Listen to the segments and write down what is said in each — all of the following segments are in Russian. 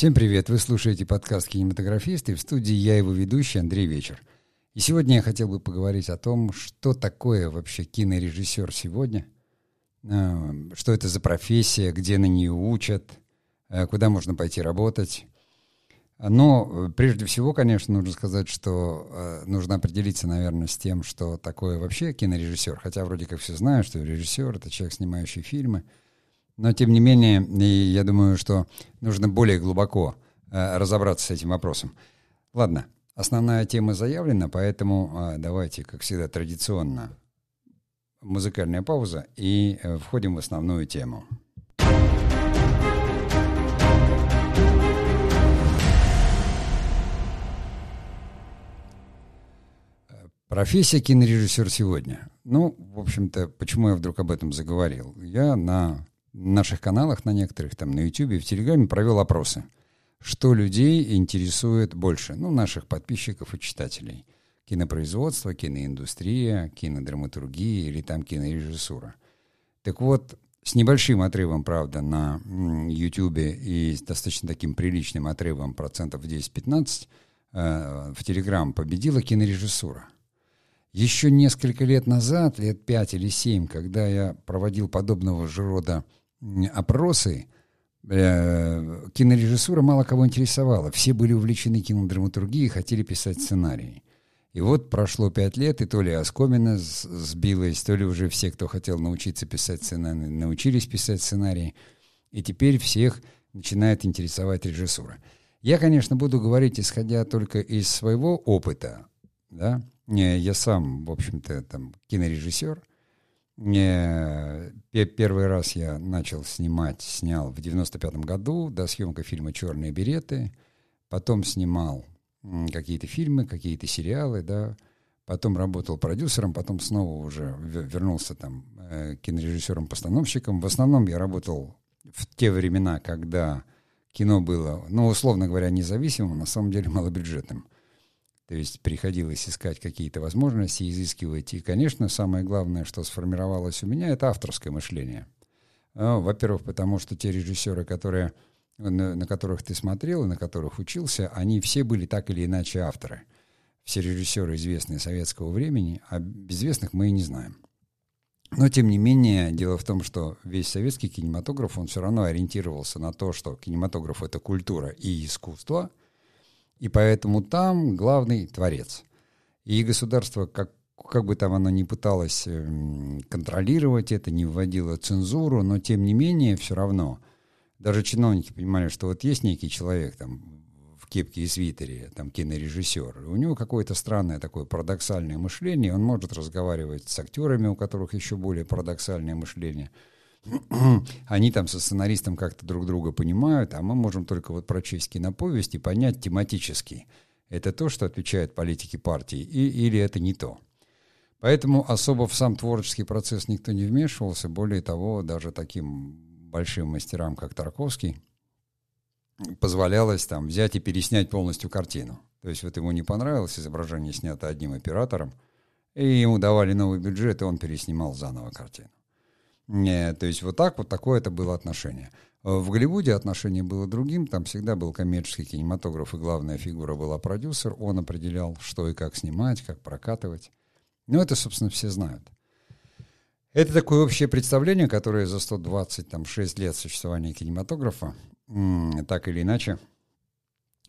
Всем привет! Вы слушаете подкаст «Кинематографист» и в студии я его ведущий Андрей Вечер. И сегодня я хотел бы поговорить о том, что такое вообще кинорежиссер сегодня, э, что это за профессия, где на нее учат, э, куда можно пойти работать. Но э, прежде всего, конечно, нужно сказать, что нужно определиться, наверное, с тем, что такое вообще кинорежиссер. Хотя вроде как все знают, что режиссер — это человек, снимающий фильмы — но, тем не менее, я думаю, что нужно более глубоко э, разобраться с этим вопросом. Ладно, основная тема заявлена, поэтому э, давайте, как всегда, традиционно музыкальная пауза и э, входим в основную тему. Профессия кинорежиссер сегодня. Ну, в общем-то, почему я вдруг об этом заговорил? Я на наших каналах, на некоторых, там на YouTube в Телеграме провел опросы. Что людей интересует больше? Ну, наших подписчиков и читателей. Кинопроизводство, киноиндустрия, кинодраматургия или там кинорежиссура. Так вот, с небольшим отрывом, правда, на YouTube и с достаточно таким приличным отрывом процентов 10-15 э, в Телеграм победила кинорежиссура. Еще несколько лет назад, лет 5 или 7, когда я проводил подобного же рода опросы, э, кинорежиссура мало кого интересовала. Все были увлечены кинодраматургией и хотели писать сценарии. И вот прошло пять лет, и то ли оскомина сбилась, то ли уже все, кто хотел научиться писать сценарии, научились писать сценарии. И теперь всех начинает интересовать режиссура. Я, конечно, буду говорить, исходя только из своего опыта. Да? Я сам, в общем-то, там, кинорежиссер. Первый раз я начал снимать, снял в 95-м году, до съемка фильма «Черные береты». Потом снимал какие-то фильмы, какие-то сериалы, да. Потом работал продюсером, потом снова уже вернулся там э, кинорежиссером-постановщиком. В основном я работал в те времена, когда кино было, ну, условно говоря, независимым, на самом деле малобюджетным. То есть приходилось искать какие-то возможности, изыскивать. И, конечно, самое главное, что сформировалось у меня, это авторское мышление. А, во-первых, потому что те режиссеры, которые, на, на которых ты смотрел и на которых учился, они все были так или иначе авторы. Все режиссеры известные советского времени, а безвестных мы и не знаем. Но, тем не менее, дело в том, что весь советский кинематограф, он все равно ориентировался на то, что кинематограф — это культура и искусство — и поэтому там главный творец. И государство, как, как бы там оно ни пыталось эм, контролировать это, не вводило цензуру, но тем не менее все равно. Даже чиновники понимали, что вот есть некий человек там в кепке и свитере, там кинорежиссер, у него какое-то странное такое парадоксальное мышление, он может разговаривать с актерами, у которых еще более парадоксальное мышление – они там со сценаристом как-то друг друга понимают, а мы можем только вот прочесть киноповесть и понять тематически, это то, что отвечает политике партии, и, или это не то. Поэтому особо в сам творческий процесс никто не вмешивался. Более того, даже таким большим мастерам, как Тарковский, позволялось там взять и переснять полностью картину. То есть вот ему не понравилось изображение, снято одним оператором, и ему давали новый бюджет, и он переснимал заново картину. Не, то есть вот так вот такое это было отношение. В Голливуде отношение было другим, там всегда был коммерческий кинематограф, и главная фигура была продюсер, он определял, что и как снимать, как прокатывать. Ну, это, собственно, все знают. Это такое общее представление, которое за 126 лет существования кинематографа, так или иначе,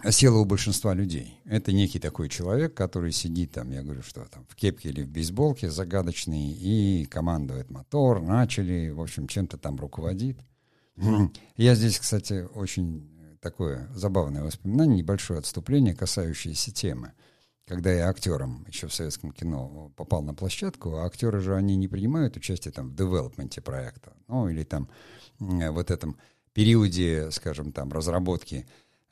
осела у большинства людей. Это некий такой человек, который сидит там, я говорю, что там в кепке или в бейсболке загадочный и командует мотор, начали, в общем, чем-то там руководит. Я здесь, кстати, очень такое забавное воспоминание, небольшое отступление, касающееся темы. Когда я актером еще в советском кино попал на площадку, а актеры же, они не принимают участие там в девелопменте проекта, ну, или там вот этом периоде, скажем, там, разработки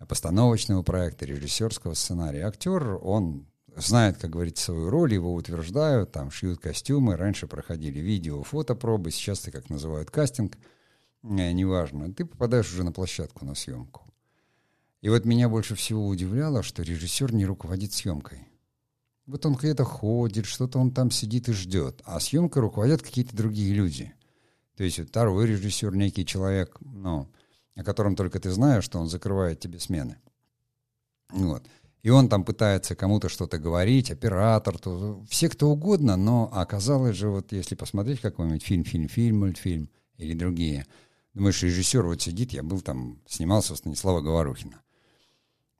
постановочного проекта, режиссерского сценария. Актер, он знает, как говорится, свою роль, его утверждают, там шьют костюмы. Раньше проходили видео, фотопробы, сейчас это как называют кастинг, э, неважно. Ты попадаешь уже на площадку на съемку. И вот меня больше всего удивляло, что режиссер не руководит съемкой. Вот он где-то ходит, что-то он там сидит и ждет, а съемкой руководят какие-то другие люди. То есть второй режиссер, некий человек, ну, о котором только ты знаешь, что он закрывает тебе смены. Вот. И он там пытается кому-то что-то говорить, оператор, то, все кто угодно, но оказалось же, вот если посмотреть какой-нибудь фильм, фильм, фильм, мультфильм или другие, думаешь, режиссер вот сидит, я был там, снимался у Станислава Говорухина.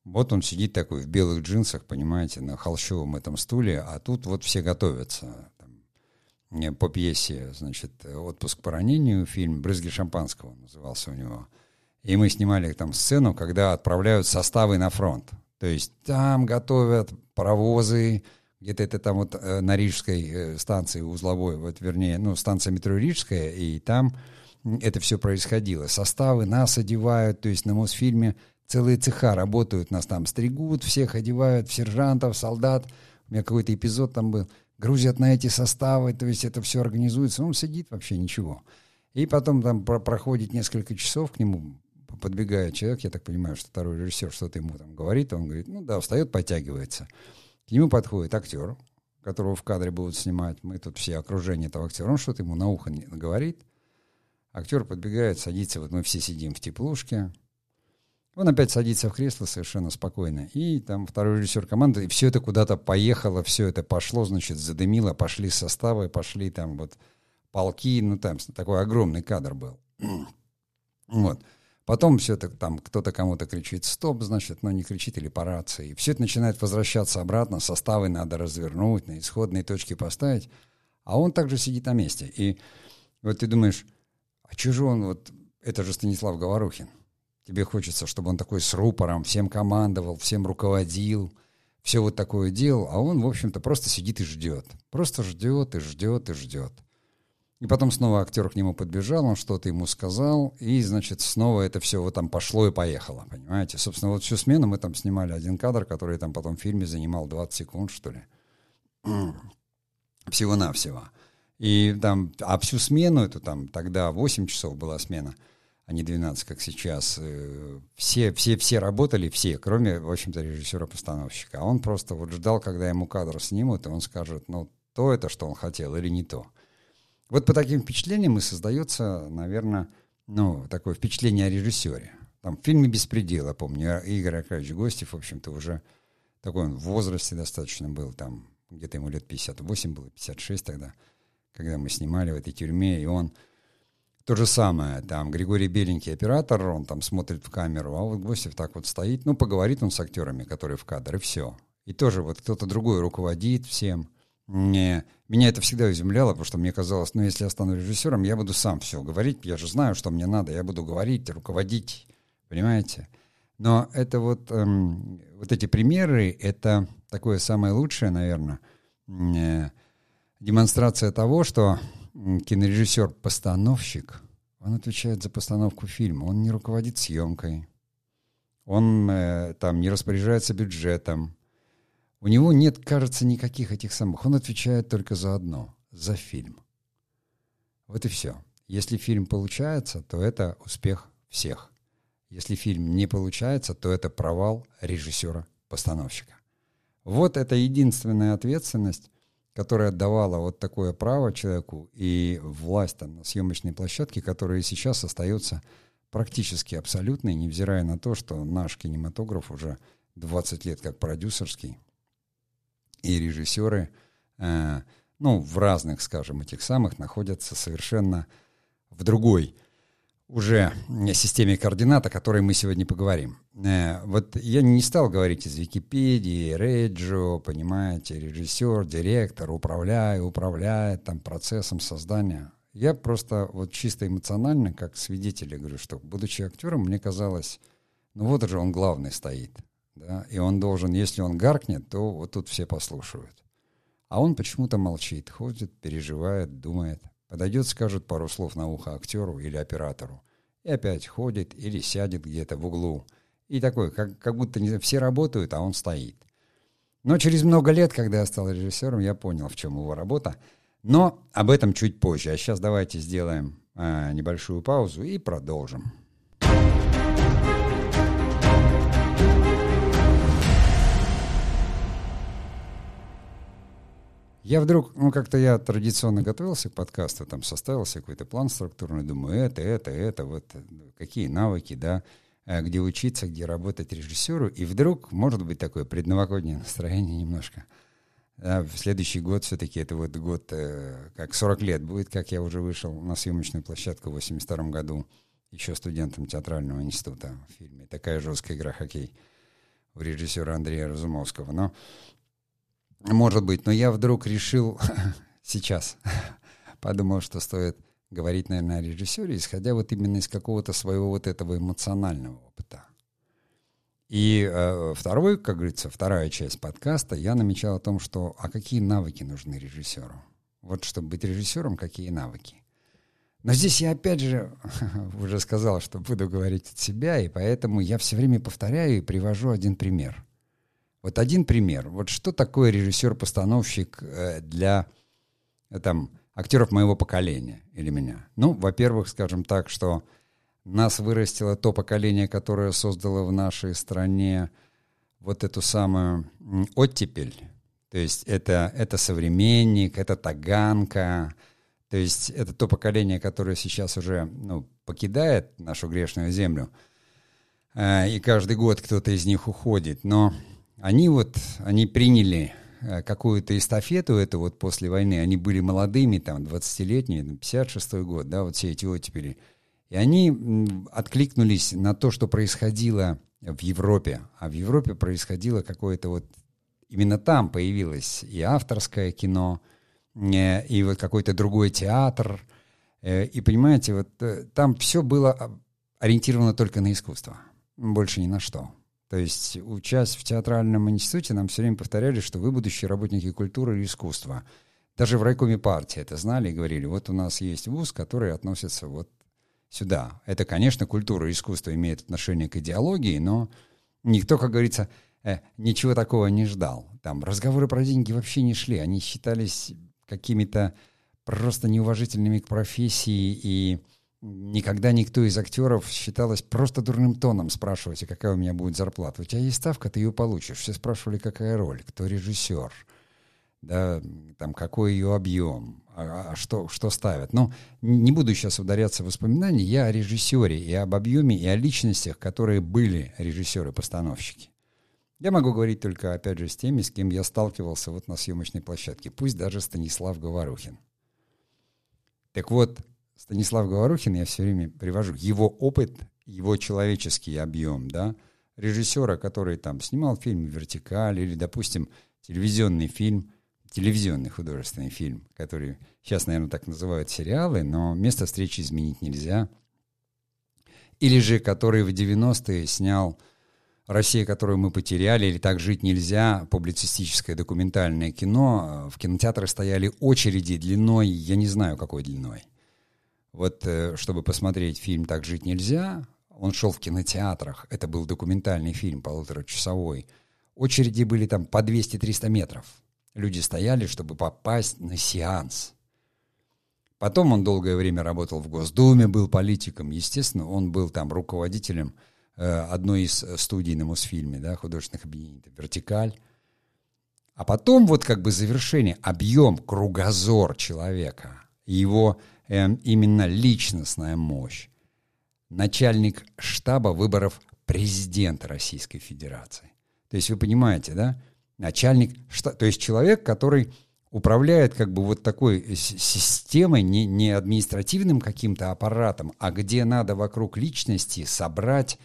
Вот он сидит такой в белых джинсах, понимаете, на холщовом этом стуле, а тут вот все готовятся. Там, по пьесе, значит, «Отпуск по ранению», фильм «Брызги шампанского» назывался у него. И мы снимали там сцену, когда отправляют составы на фронт. То есть там готовят паровозы, где-то это там вот э, на Рижской э, станции узловой, вот вернее, ну, станция метро Рижская, и там это все происходило. Составы нас одевают, то есть на Мосфильме целые цеха работают, нас там стригут, всех одевают, сержантов, солдат. У меня какой-то эпизод там был. Грузят на эти составы, то есть это все организуется. Он сидит вообще ничего. И потом там про проходит несколько часов, к нему подбегает человек, я так понимаю, что второй режиссер что-то ему там говорит, он говорит, ну да, встает, подтягивается. К нему подходит актер, которого в кадре будут снимать, мы тут все окружение этого актера, он что-то ему на ухо говорит, актер подбегает, садится, вот мы все сидим в теплушке, он опять садится в кресло совершенно спокойно. И там второй режиссер команды, и все это куда-то поехало, все это пошло, значит, задымило, пошли составы, пошли там вот полки, ну там такой огромный кадр был. вот. Потом все это там кто-то кому-то кричит «стоп», значит, но не кричит или по рации. Все это начинает возвращаться обратно, составы надо развернуть, на исходные точки поставить. А он также сидит на месте. И вот ты думаешь, а же он вот, это же Станислав Говорухин. Тебе хочется, чтобы он такой с рупором всем командовал, всем руководил, все вот такое делал, а он, в общем-то, просто сидит и ждет. Просто ждет и ждет и ждет. И потом снова актер к нему подбежал, он что-то ему сказал, и, значит, снова это все вот там пошло и поехало, понимаете? Собственно, вот всю смену мы там снимали один кадр, который там потом в фильме занимал 20 секунд, что ли. Всего-навсего. И там, а всю смену, это там тогда 8 часов была смена – а не 12, как сейчас. Э, все, все, все работали, все, кроме, в общем-то, режиссера-постановщика. А он просто вот ждал, когда ему кадр снимут, и он скажет, ну, то это, что он хотел, или не то. Вот по таким впечатлениям и создается, наверное, ну, такое впечатление о режиссере. Там в фильме «Беспредел», я помню, Игорь Аркадьевич Гостев, в общем-то, уже такой он в возрасте достаточно был, там где-то ему лет 58 было, 56 тогда, когда мы снимали в этой тюрьме, и он то же самое, там Григорий Беленький оператор, он там смотрит в камеру, а вот Гостев так вот стоит, ну, поговорит он с актерами, которые в кадр, и все. И тоже вот кто-то другой руководит всем. Мне, меня это всегда изумляло, потому что мне казалось, ну, если я стану режиссером, я буду сам все говорить, я же знаю, что мне надо, я буду говорить, руководить, понимаете? Но это вот, эм, вот эти примеры, это такое самое лучшее, наверное, э, демонстрация того, что кинорежиссер-постановщик, он отвечает за постановку фильма, он не руководит съемкой, он э, там не распоряжается бюджетом, у него нет, кажется, никаких этих самых, он отвечает только за одно, за фильм. Вот и все. Если фильм получается, то это успех всех. Если фильм не получается, то это провал режиссера-постановщика. Вот это единственная ответственность, которая давала вот такое право человеку и власть там, на съемочной площадке, которая сейчас остается практически абсолютной, невзирая на то, что наш кинематограф уже 20 лет как продюсерский, и режиссеры, э, ну, в разных, скажем, этих самых, находятся совершенно в другой уже системе координат, о которой мы сегодня поговорим. Э, вот я не стал говорить из Википедии, Реджо, понимаете, режиссер, директор, управляю, управляет там процессом создания. Я просто вот чисто эмоционально, как свидетель, говорю, что, будучи актером, мне казалось, ну вот же он главный стоит, да, и он должен, если он гаркнет, то вот тут все послушают. А он почему-то молчит, ходит, переживает, думает. Подойдет, скажет пару слов на ухо актеру или оператору. И опять ходит или сядет где-то в углу. И такой, как, как будто не, все работают, а он стоит. Но через много лет, когда я стал режиссером, я понял, в чем его работа. Но об этом чуть позже. А сейчас давайте сделаем э, небольшую паузу и продолжим. Я вдруг, ну, как-то я традиционно готовился к подкасту, там составил себе какой-то план структурный, думаю, это, это, это, вот какие навыки, да, э, где учиться, где работать режиссеру, и вдруг, может быть, такое предновогоднее настроение немножко. Да, в следующий год все-таки это вот год, э, как 40 лет будет, как я уже вышел на съемочную площадку в 82 году, еще студентом театрального института в фильме «Такая жесткая игра хоккей» у режиссера Андрея Разумовского. Но может быть, но я вдруг решил сейчас, подумал, что стоит говорить, наверное, о режиссере, исходя вот именно из какого-то своего вот этого эмоционального опыта. И э, второй, как говорится, вторая часть подкаста, я намечал о том, что а какие навыки нужны режиссеру? Вот чтобы быть режиссером, какие навыки? Но здесь я опять же уже сказал, что буду говорить от себя, и поэтому я все время повторяю и привожу один пример. Вот один пример. Вот что такое режиссер-постановщик э, для э, там, актеров моего поколения или меня? Ну, во-первых, скажем так, что нас вырастило то поколение, которое создало в нашей стране вот эту самую оттепель. То есть это, это современник, это таганка, то есть это то поколение, которое сейчас уже ну, покидает нашу грешную землю, э, и каждый год кто-то из них уходит. Но они вот, они приняли э, какую-то эстафету эту вот после войны, они были молодыми, там, 20-летние, 56-й год, да, вот все эти оттепели. И они откликнулись на то, что происходило в Европе. А в Европе происходило какое-то вот... Именно там появилось и авторское кино, э, и вот какой-то другой театр. Э, и понимаете, вот там все было ориентировано только на искусство, больше ни на что. То есть, учась в театральном институте, нам все время повторяли, что вы будущие работники культуры и искусства. Даже в райкоме партии это знали и говорили, вот у нас есть вуз, который относится вот сюда. Это, конечно, культура и искусство имеет отношение к идеологии, но никто, как говорится, э, ничего такого не ждал. Там разговоры про деньги вообще не шли, они считались какими-то просто неуважительными к профессии и Никогда никто из актеров считалось просто дурным тоном спрашивать, а какая у меня будет зарплата. У тебя есть ставка, ты ее получишь. Все спрашивали, какая роль, кто режиссер, да, там, какой ее объем, а, а что, что ставят. Но не буду сейчас ударяться в воспоминания, я о режиссере и об объеме, и о личностях, которые были режиссеры-постановщики. Я могу говорить только, опять же, с теми, с кем я сталкивался вот на съемочной площадке, пусть даже Станислав Говорухин. Так вот, Станислав Говорухин, я все время привожу, его опыт, его человеческий объем, да, режиссера, который там снимал фильм «Вертикаль» или, допустим, телевизионный фильм, телевизионный художественный фильм, который сейчас, наверное, так называют сериалы, но место встречи изменить нельзя. Или же, который в 90-е снял «Россия, которую мы потеряли» или «Так жить нельзя», публицистическое документальное кино. В кинотеатры стояли очереди длиной, я не знаю, какой длиной – вот э, чтобы посмотреть фильм «Так жить нельзя», он шел в кинотеатрах. Это был документальный фильм, полуторачасовой. Очереди были там по 200-300 метров. Люди стояли, чтобы попасть на сеанс. Потом он долгое время работал в Госдуме, был политиком. Естественно, он был там руководителем э, одной из студий на Мосфильме, да, художественных объединений, «Вертикаль». А потом вот как бы завершение, объем, кругозор человека, его э, именно личностная мощь. Начальник штаба выборов президента Российской Федерации. То есть вы понимаете, да? Начальник штаба, то есть человек, который управляет как бы вот такой системой, не, не административным каким-то аппаратом, а где надо вокруг личности собрать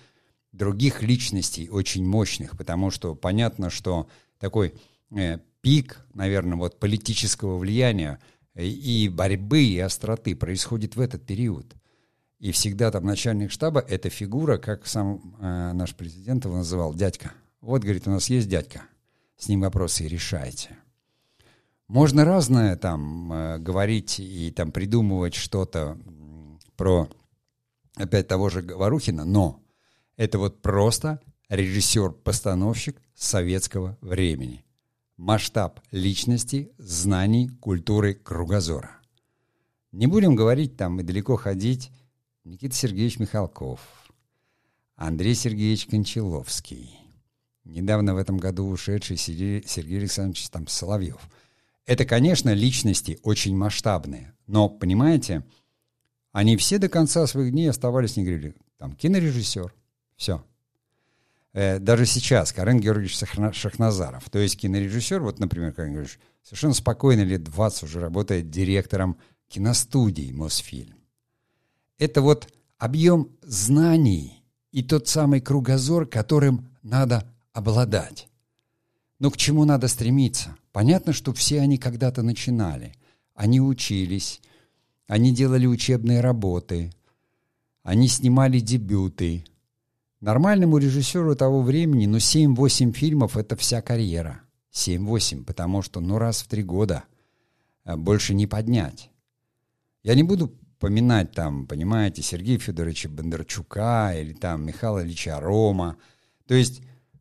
других личностей очень мощных, потому что понятно, что такой э, пик, наверное, вот политического влияния и борьбы, и остроты происходит в этот период. И всегда там начальник штаба — это фигура, как сам э, наш президент его называл, дядька. Вот, говорит, у нас есть дядька, с ним вопросы решайте. Можно разное там э, говорить и там придумывать что-то про опять того же Говорухина, но это вот просто режиссер-постановщик советского времени масштаб личности, знаний, культуры, кругозора. Не будем говорить там и далеко ходить Никита Сергеевич Михалков, Андрей Сергеевич Кончаловский, недавно в этом году ушедший Сергей Александрович там, Соловьев. Это, конечно, личности очень масштабные, но, понимаете, они все до конца своих дней оставались, не говорили, там, кинорежиссер, все. Э, даже сейчас Карен Георгиевич Шахназаров, то есть кинорежиссер, вот, например, Карен Георгиевич, совершенно спокойно лет 20 уже работает директором киностудии Мосфильм. Это вот объем знаний и тот самый кругозор, которым надо обладать. Но к чему надо стремиться? Понятно, что все они когда-то начинали. Они учились, они делали учебные работы, они снимали дебюты. Нормальному режиссеру того времени, ну, 7-8 фильмов — это вся карьера. 7-8, потому что, ну, раз в три года э, больше не поднять. Я не буду поминать там, понимаете, Сергея Федоровича Бондарчука или там Михаила Ильича Рома. То есть,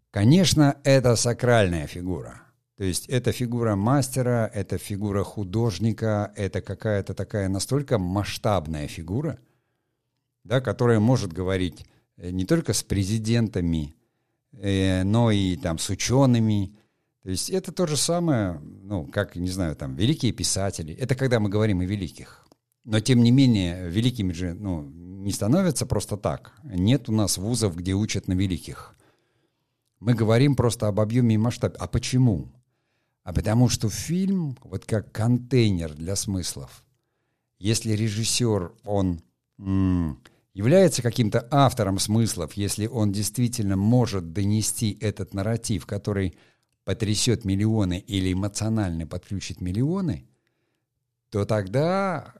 конечно, это сакральная фигура. То есть это фигура мастера, это фигура художника, это какая-то такая настолько масштабная фигура, да, которая может говорить не только с президентами, э, но и там с учеными. То есть это то же самое, ну, как, не знаю, там, великие писатели. Это когда мы говорим о великих. Но, тем не менее, великими же ну, не становятся просто так. Нет у нас вузов, где учат на великих. Мы говорим просто об объеме и масштабе. А почему? А потому что фильм, вот как контейнер для смыслов, если режиссер, он м, является каким-то автором смыслов, если он действительно может донести этот нарратив, который потрясет миллионы или эмоционально подключит миллионы, то тогда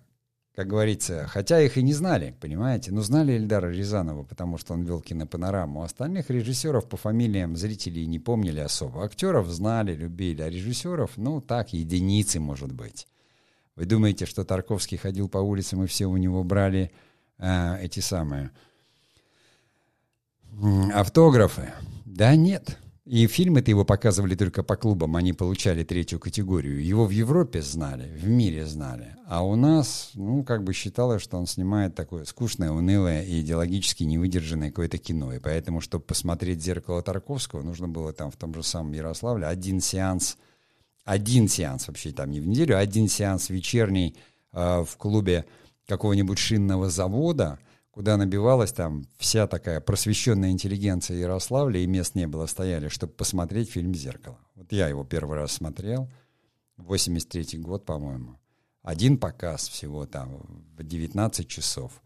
как говорится, хотя их и не знали, понимаете, но знали Эльдара Рязанова, потому что он вел кинопанораму. Остальных режиссеров по фамилиям зрители не помнили особо. Актеров знали, любили, а режиссеров, ну так, единицы, может быть. Вы думаете, что Тарковский ходил по улицам и все у него брали э, эти самые автографы? Да нет. И фильмы-то его показывали только по клубам, они получали третью категорию. Его в Европе знали, в мире знали. А у нас, ну, как бы считалось, что он снимает такое скучное, унылое и идеологически невыдержанное какое-то кино. И поэтому, чтобы посмотреть «Зеркало Тарковского», нужно было там в том же самом Ярославле один сеанс, один сеанс вообще там не в неделю, один сеанс вечерний э, в клубе какого-нибудь шинного завода – куда набивалась там вся такая просвещенная интеллигенция Ярославля, и мест не было, стояли, чтобы посмотреть фильм «Зеркало». Вот я его первый раз смотрел, 83-й год, по-моему. Один показ всего там в 19 часов.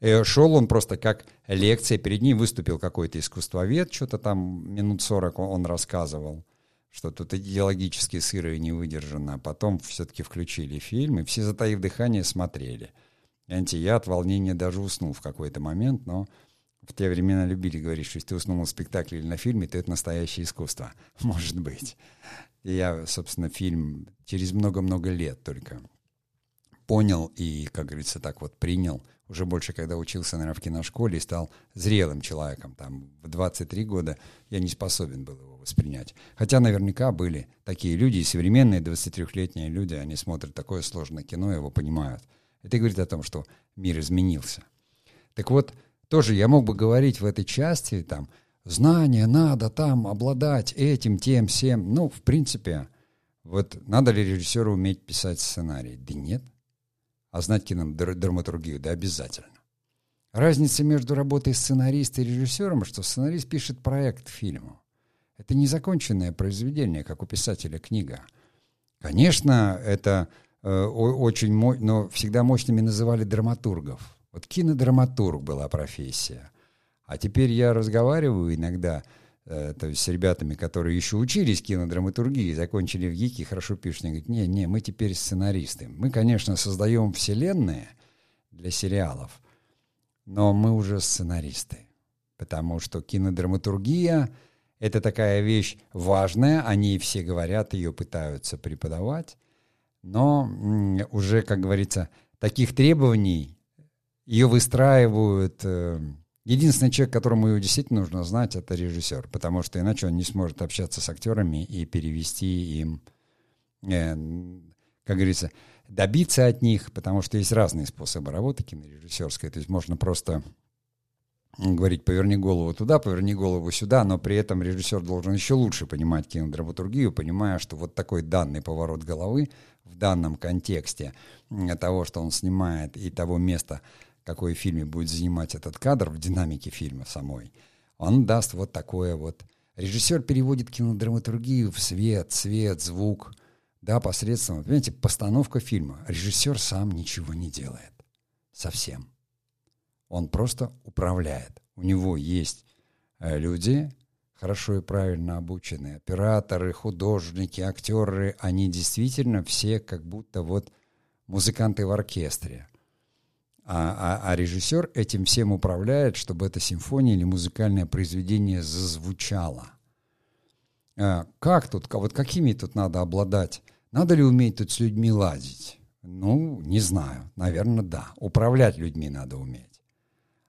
И шел он просто как лекция, перед ним выступил какой-то искусствовед, что-то там минут 40 он рассказывал, что тут идеологически сыро и не выдержано. Потом все-таки включили фильм, и все, затаив дыхание, смотрели – Знаете, я от волнения даже уснул в какой-то момент, но в те времена любили говорить, что если ты уснул на спектакле или на фильме, то это настоящее искусство. Может быть. И я, собственно, фильм через много-много лет только понял и, как говорится, так вот принял. Уже больше, когда учился, наверное, в киношколе и стал зрелым человеком. Там в 23 года я не способен был его воспринять. Хотя наверняка были такие люди, и современные 23-летние люди, они смотрят такое сложное кино, его понимают. Это говорит о том, что мир изменился. Так вот, тоже я мог бы говорить в этой части, там, знания надо там обладать этим, тем, всем. Ну, в принципе, вот надо ли режиссеру уметь писать сценарий? Да нет. А знать кинодраматургию? Да обязательно. Разница между работой сценариста и режиссером, что сценарист пишет проект к фильму. Это незаконченное произведение, как у писателя книга. Конечно, это Э, очень, но всегда мощными называли драматургов. Вот кинодраматург была профессия. А теперь я разговариваю иногда э, то есть с ребятами, которые еще учились кинодраматургии, закончили в ГИКе, хорошо пишут. Они говорят, не, не, мы теперь сценаристы. Мы, конечно, создаем вселенные для сериалов, но мы уже сценаристы. Потому что кинодраматургия — это такая вещь важная, они все говорят, ее пытаются преподавать, но уже, как говорится, таких требований ее выстраивают. Э, единственный человек, которому ее действительно нужно знать, это режиссер, потому что иначе он не сможет общаться с актерами и перевести им, э, как говорится, добиться от них, потому что есть разные способы работы кинорежиссерской. То есть можно просто говорить «поверни голову туда, поверни голову сюда», но при этом режиссер должен еще лучше понимать кинодраматургию, понимая, что вот такой данный поворот головы в данном контексте того, что он снимает, и того места, какое в фильме будет занимать этот кадр в динамике фильма самой, он даст вот такое вот... Режиссер переводит кинодраматургию в свет, цвет, звук, да, посредством, понимаете, постановка фильма. Режиссер сам ничего не делает. Совсем. Он просто управляет. У него есть э, люди, хорошо и правильно обученные, операторы, художники, актеры, они действительно все как будто вот музыканты в оркестре. А, а, а режиссер этим всем управляет, чтобы эта симфония или музыкальное произведение зазвучало. А, как тут, вот какими тут надо обладать? Надо ли уметь тут с людьми ладить? Ну, не знаю. Наверное, да. Управлять людьми надо уметь.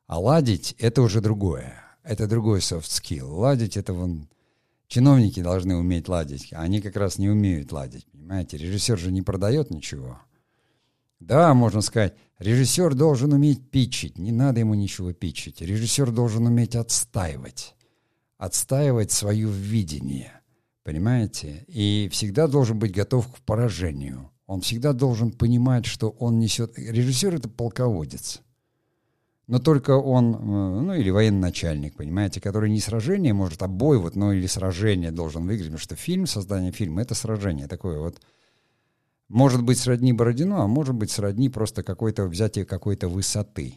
А ладить — это уже другое. Это другой soft skill. Ладить — это вон... Чиновники должны уметь ладить, а они как раз не умеют ладить, понимаете? Режиссер же не продает ничего. Да, можно сказать, режиссер должен уметь питчить. Не надо ему ничего питчить. Режиссер должен уметь отстаивать. Отстаивать свое видение. Понимаете? И всегда должен быть готов к поражению. Он всегда должен понимать, что он несет... Режиссер — это полководец но только он, э, ну или военный начальник, понимаете, который не сражение может, а бой вот, ну или сражение должен выиграть, потому что фильм, создание фильма — это сражение такое вот. Может быть сродни Бородину, а может быть сродни просто какой-то взятие какой-то высоты.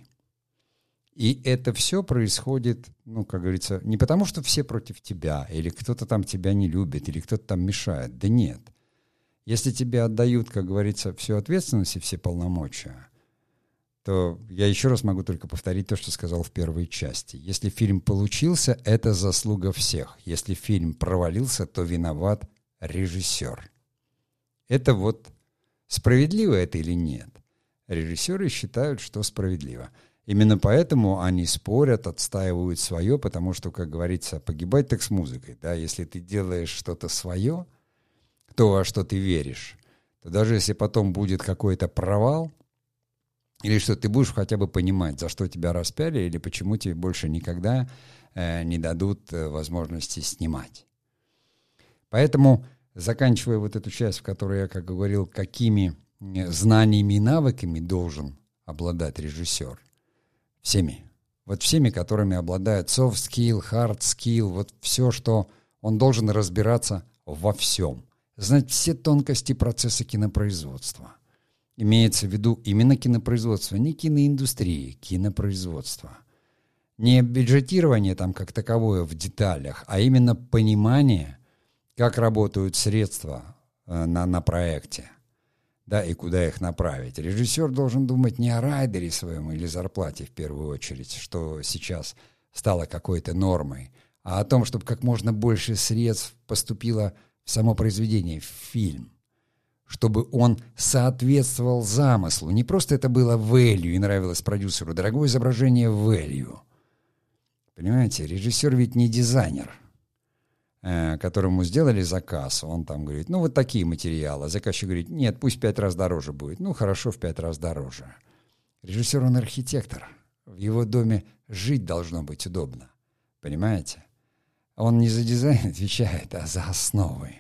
И это все происходит, ну, как говорится, не потому, что все против тебя, или кто-то там тебя не любит, или кто-то там мешает. Да нет. Если тебе отдают, как говорится, всю ответственность и все полномочия — то я еще раз могу только повторить то, что сказал в первой части. Если фильм получился, это заслуга всех. Если фильм провалился, то виноват режиссер. Это вот справедливо это или нет? Режиссеры считают, что справедливо. Именно поэтому они спорят, отстаивают свое, потому что, как говорится, погибать так с музыкой. Да? Если ты делаешь что-то свое, то во что ты веришь, то даже если потом будет какой-то провал – или что ты будешь хотя бы понимать, за что тебя распяли, или почему тебе больше никогда э, не дадут э, возможности снимать. Поэтому, заканчивая вот эту часть, в которой я, как говорил, какими э, знаниями и навыками должен обладать режиссер, всеми. Вот всеми, которыми обладает soft skill, hard skill, вот все, что он должен разбираться во всем. Знать все тонкости процесса кинопроизводства – Имеется в виду именно кинопроизводство, не киноиндустрии, кинопроизводство. Не бюджетирование там как таковое в деталях, а именно понимание, как работают средства э, на, на проекте, да, и куда их направить. Режиссер должен думать не о райдере своем или зарплате в первую очередь, что сейчас стало какой-то нормой, а о том, чтобы как можно больше средств поступило в само произведение, в фильм чтобы он соответствовал замыслу. Не просто это было value и нравилось продюсеру. Дорогое изображение value. Понимаете, режиссер ведь не дизайнер, э, которому сделали заказ. Он там говорит, ну вот такие материалы. Заказчик говорит, нет, пусть пять раз дороже будет. Ну хорошо, в пять раз дороже. Режиссер, он архитектор. В его доме жить должно быть удобно. Понимаете? Он не за дизайн отвечает, а за основы.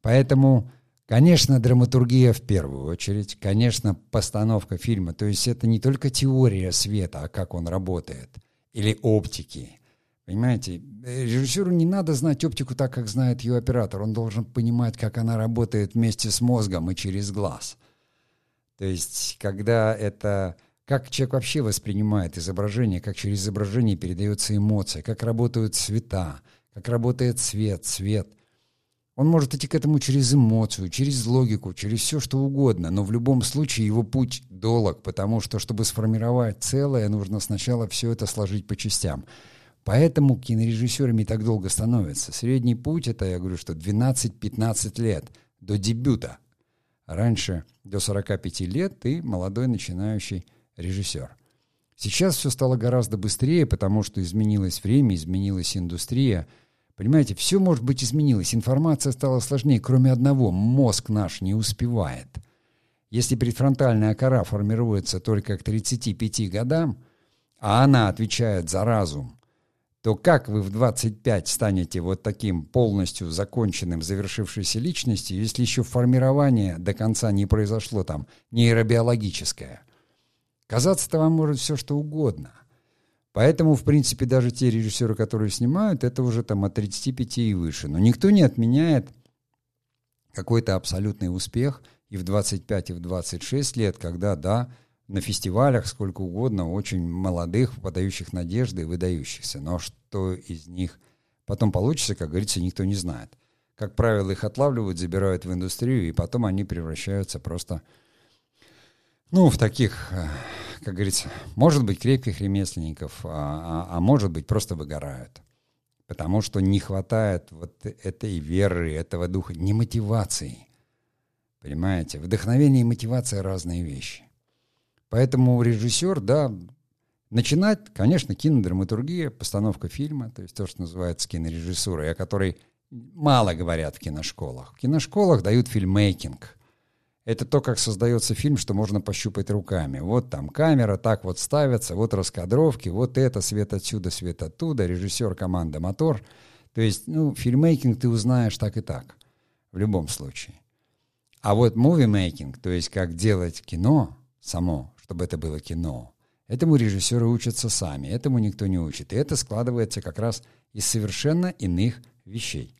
Поэтому Конечно, драматургия в первую очередь, конечно, постановка фильма. То есть это не только теория света, а как он работает, или оптики. Понимаете, режиссеру не надо знать оптику так, как знает ее оператор. Он должен понимать, как она работает вместе с мозгом и через глаз. То есть, когда это... Как человек вообще воспринимает изображение, как через изображение передается эмоция, как работают цвета, как работает цвет, цвет. Он может идти к этому через эмоцию, через логику, через все что угодно, но в любом случае его путь долг, потому что, чтобы сформировать целое, нужно сначала все это сложить по частям. Поэтому кинорежиссерами так долго становятся. Средний путь — это, я говорю, что 12-15 лет до дебюта. Раньше до 45 лет ты молодой начинающий режиссер. Сейчас все стало гораздо быстрее, потому что изменилось время, изменилась индустрия — Понимаете, все, может быть, изменилось. Информация стала сложнее, кроме одного. Мозг наш не успевает. Если предфронтальная кора формируется только к 35 годам, а она отвечает за разум, то как вы в 25 станете вот таким полностью законченным, завершившейся личностью, если еще формирование до конца не произошло там нейробиологическое? Казаться-то вам может все что угодно. Поэтому, в принципе, даже те режиссеры, которые снимают, это уже там от 35 и выше. Но никто не отменяет какой-то абсолютный успех и в 25, и в 26 лет, когда, да, на фестивалях сколько угодно очень молодых, подающих надежды выдающихся. Но что из них потом получится, как говорится, никто не знает. Как правило, их отлавливают, забирают в индустрию, и потом они превращаются просто, ну, в таких, э, как говорится, может быть, крепких ремесленников, а, а, а может быть, просто выгорают. Потому что не хватает вот этой веры, этого духа, не мотивации. Понимаете? Вдохновение и мотивация — разные вещи. Поэтому режиссер, да, начинать, конечно, кинодраматургия, постановка фильма, то есть то, что называется кинорежиссурой, о которой мало говорят в киношколах. В киношколах дают фильммейкинг. Это то, как создается фильм, что можно пощупать руками. Вот там камера, так вот ставится, вот раскадровки, вот это, свет отсюда, свет оттуда, режиссер, команда, мотор. То есть, ну, фильммейкинг ты узнаешь так и так, в любом случае. А вот мувимейкинг, то есть как делать кино само, чтобы это было кино. Этому режиссеры учатся сами, этому никто не учит. И это складывается как раз из совершенно иных вещей.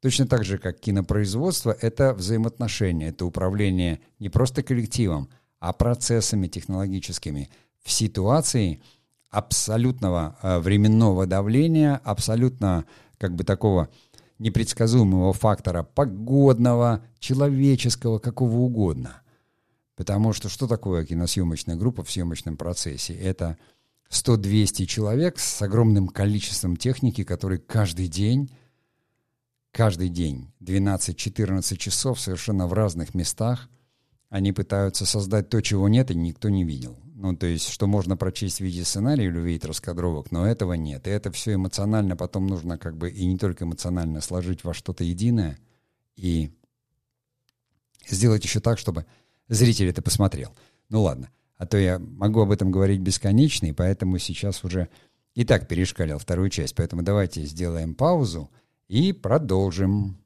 Точно так же, как кинопроизводство, это взаимоотношения, это управление не просто коллективом, а процессами технологическими в ситуации абсолютного э, временного давления, абсолютно как бы такого непредсказуемого фактора погодного, человеческого, какого угодно – Потому что что такое киносъемочная группа в съемочном процессе? Это 100-200 человек с огромным количеством техники, которые каждый день, каждый день, 12-14 часов совершенно в разных местах, они пытаются создать то, чего нет и никто не видел. Ну, то есть, что можно прочесть в виде сценария или увидеть раскадровок, но этого нет. И это все эмоционально потом нужно как бы, и не только эмоционально, сложить во что-то единое и сделать еще так, чтобы зритель это посмотрел. Ну ладно, а то я могу об этом говорить бесконечно, и поэтому сейчас уже и так перешкалил вторую часть. Поэтому давайте сделаем паузу и продолжим.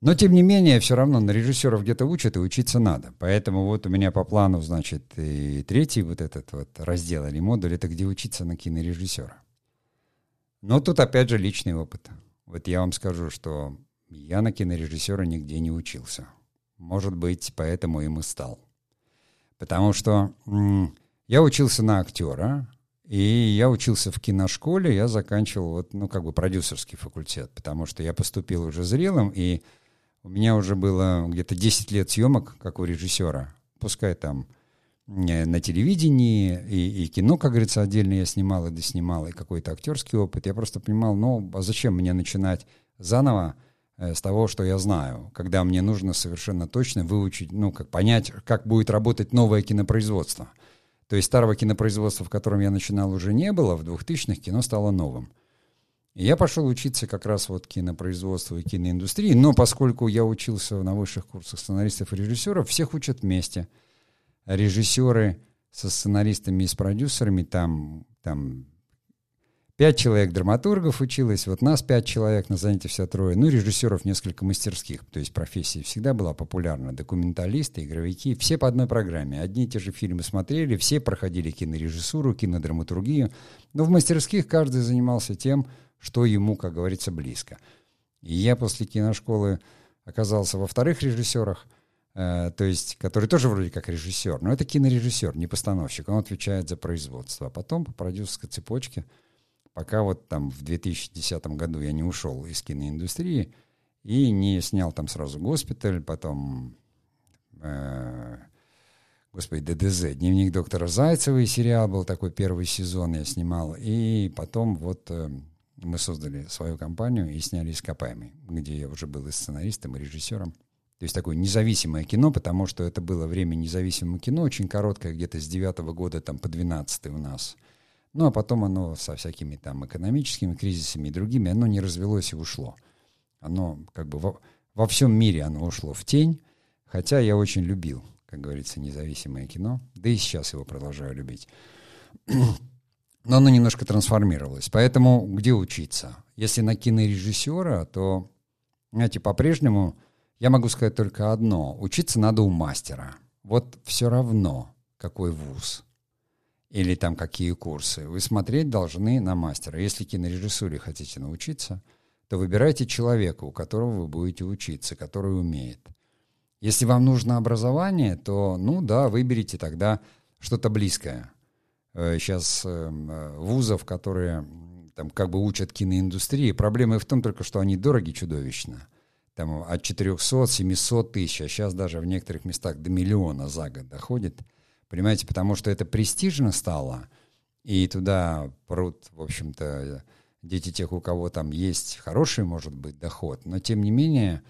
Но, тем не менее, все равно на режиссеров где-то учат, и учиться надо. Поэтому вот у меня по плану, значит, и третий вот этот вот раздел или модуль, это где учиться на кинорежиссера. Но тут опять же личный опыт. Вот я вам скажу, что я на кинорежиссера нигде не учился. Может быть, поэтому им и стал. Потому что я учился на актера, и я учился в киношколе, я заканчивал вот, ну, как бы продюсерский факультет, потому что я поступил уже зрелым, и у меня уже было где-то 10 лет съемок, как у режиссера. Пускай там э, на телевидении и, и кино, как говорится, отдельно я снимал и доснимал, и какой-то актерский опыт. Я просто понимал, ну, а зачем мне начинать заново с того, что я знаю, когда мне нужно совершенно точно выучить, ну, как понять, как будет работать новое кинопроизводство. То есть старого кинопроизводства, в котором я начинал, уже не было, в 2000-х кино стало новым. И я пошел учиться как раз вот кинопроизводству и киноиндустрии, но поскольку я учился на высших курсах сценаристов и режиссеров, всех учат вместе. Режиссеры со сценаристами и с продюсерами, там, там пять человек драматургов училось, вот нас пять человек, на занятии все трое, ну, режиссеров несколько мастерских, то есть профессия всегда была популярна, документалисты, игровики, все по одной программе, одни и те же фильмы смотрели, все проходили кинорежиссуру, кинодраматургию, но в мастерских каждый занимался тем, что ему, как говорится, близко. И я после киношколы оказался во вторых режиссерах, э, то есть, который тоже вроде как режиссер, но это кинорежиссер, не постановщик, он отвечает за производство. А потом по продюсерской цепочке, пока вот там в 2010 году я не ушел из киноиндустрии и не снял там сразу «Госпиталь», потом... Э, господи, ДДЗ, «Дневник доктора Зайцева» сериал был такой, первый сезон я снимал, и потом вот э, мы создали свою компанию и сняли «Ископаемый», где я уже был и сценаристом, и режиссером. То есть такое независимое кино, потому что это было время независимого кино, очень короткое, где-то с девятого года там, по двенадцатый у нас. Ну, а потом оно со всякими там экономическими кризисами и другими, оно не развелось и ушло. Оно как бы во, во всем мире оно ушло в тень, хотя я очень любил, как говорится, независимое кино, да и сейчас его продолжаю любить. Но оно немножко трансформировалось. Поэтому где учиться? Если на кинорежиссера, то, знаете, по-прежнему я могу сказать только одно. Учиться надо у мастера. Вот все равно, какой вуз или там какие курсы. Вы смотреть должны на мастера. Если кинорежиссуре хотите научиться, то выбирайте человека, у которого вы будете учиться, который умеет. Если вам нужно образование, то, ну да, выберите тогда что-то близкое. Сейчас э, эм, э, вузов, которые там как бы учат киноиндустрии, проблема в том только, что они дороги чудовищно там от 400-700 тысяч, а сейчас даже в некоторых местах до миллиона за год доходит. Понимаете, потому что это престижно стало, и туда прут, в общем-то, дети тех, у кого там есть хороший, может быть, доход. Но, тем не менее,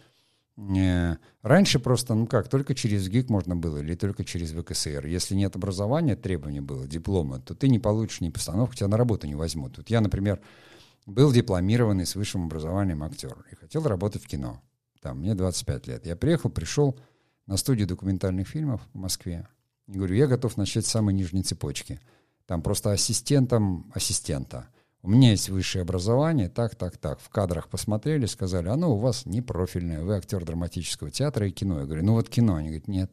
э, раньше просто, ну как, только через ГИК можно было или только через ВКСР. Если нет образования, требования было, диплома, то ты не получишь ни постановку, тебя на работу не возьмут. Вот я, например, был дипломированный с высшим образованием актер и хотел работать в кино там, мне 25 лет. Я приехал, пришел на студию документальных фильмов в Москве. И говорю, я готов начать с самой нижней цепочки. Там просто ассистентом ассистента. У меня есть высшее образование, так, так, так. В кадрах посмотрели, сказали, оно у вас не профильное, вы актер драматического театра и кино. Я говорю, ну вот кино. Они говорят, нет.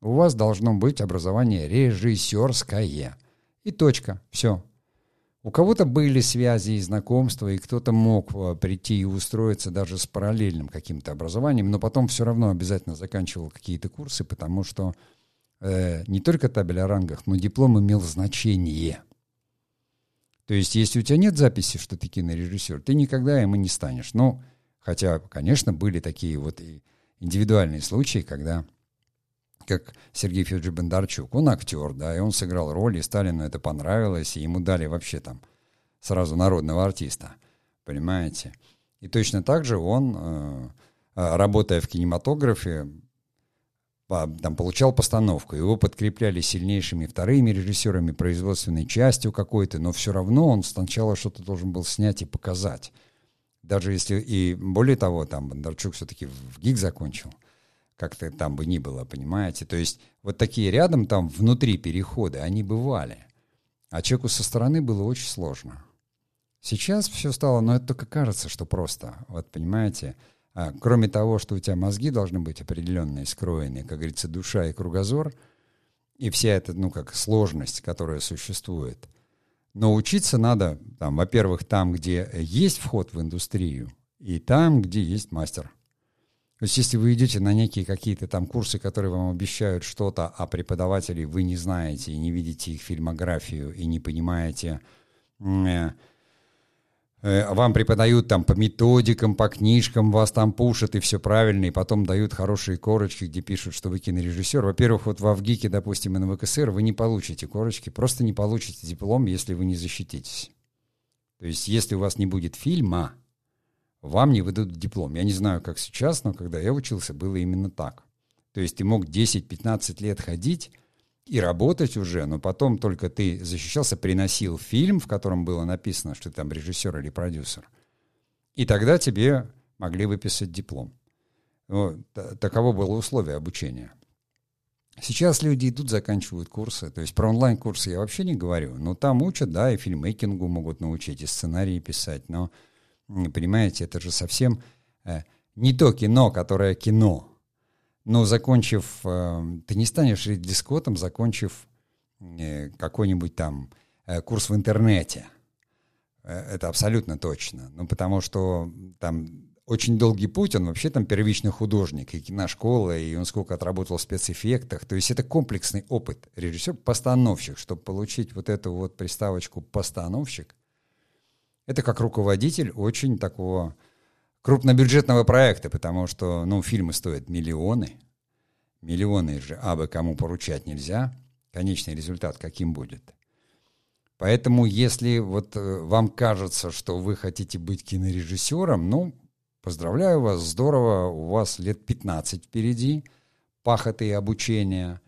У вас должно быть образование режиссерское. И точка. Все. У кого-то были связи и знакомства, и кто-то мог э, прийти и устроиться даже с параллельным каким-то образованием, но потом все равно обязательно заканчивал какие-то курсы, потому что э, не только табель о рангах, но диплом имел значение. То есть, если у тебя нет записи, что ты кинорежиссер, ты никогда им и не станешь. Ну, хотя, конечно, были такие вот индивидуальные случаи, когда как Сергей Федорович Бондарчук. Он актер, да, и он сыграл роль, и Сталину это понравилось, и ему дали вообще там сразу народного артиста, понимаете? И точно так же он, э, работая в кинематографе, там получал постановку, его подкрепляли сильнейшими вторыми режиссерами, производственной частью какой-то, но все равно он сначала что-то должен был снять и показать. Даже если, и более того, там Бондарчук все-таки в ГИК закончил – как-то там бы ни было, понимаете? То есть вот такие рядом там внутри переходы, они бывали. А человеку со стороны было очень сложно. Сейчас все стало, но это только кажется, что просто. Вот понимаете, а, кроме того, что у тебя мозги должны быть определенные, скроенные, как говорится, душа и кругозор, и вся эта, ну, как сложность, которая существует. Но учиться надо, там, во-первых, там, где есть вход в индустрию, и там, где есть мастер. То есть если вы идете на некие какие-то там курсы, которые вам обещают что-то, а преподавателей вы не знаете и не видите их фильмографию и не понимаете, э, вам преподают там по методикам, по книжкам, вас там пушат и все правильно, и потом дают хорошие корочки, где пишут, что вы кинорежиссер. Во-первых, вот в Авгике, допустим, и на ВКСР вы не получите корочки, просто не получите диплом, если вы не защититесь. То есть если у вас не будет фильма, вам не выдадут диплом. Я не знаю, как сейчас, но когда я учился, было именно так. То есть ты мог 10-15 лет ходить и работать уже, но потом только ты защищался, приносил фильм, в котором было написано, что ты там режиссер или продюсер. И тогда тебе могли выписать диплом. Ну, таково было условие обучения. Сейчас люди идут, заканчивают курсы. То есть про онлайн-курсы я вообще не говорю. Но там учат, да, и фильмейкингу могут научить, и сценарии писать. Но Понимаете, это же совсем э, не то кино, которое кино. Но закончив, э, ты не станешь дискотом, закончив э, какой-нибудь там э, курс в интернете. Это абсолютно точно. Ну, потому что там очень долгий путь, он вообще там первичный художник, и киношкола, и он сколько отработал в спецэффектах. То есть это комплексный опыт. Режиссер-постановщик, чтобы получить вот эту вот приставочку «постановщик», это как руководитель очень такого крупнобюджетного проекта, потому что, ну, фильмы стоят миллионы. Миллионы же абы кому поручать нельзя. Конечный результат каким будет? Поэтому, если вот э, вам кажется, что вы хотите быть кинорежиссером, ну, поздравляю вас, здорово, у вас лет 15 впереди, пахоты и обучения.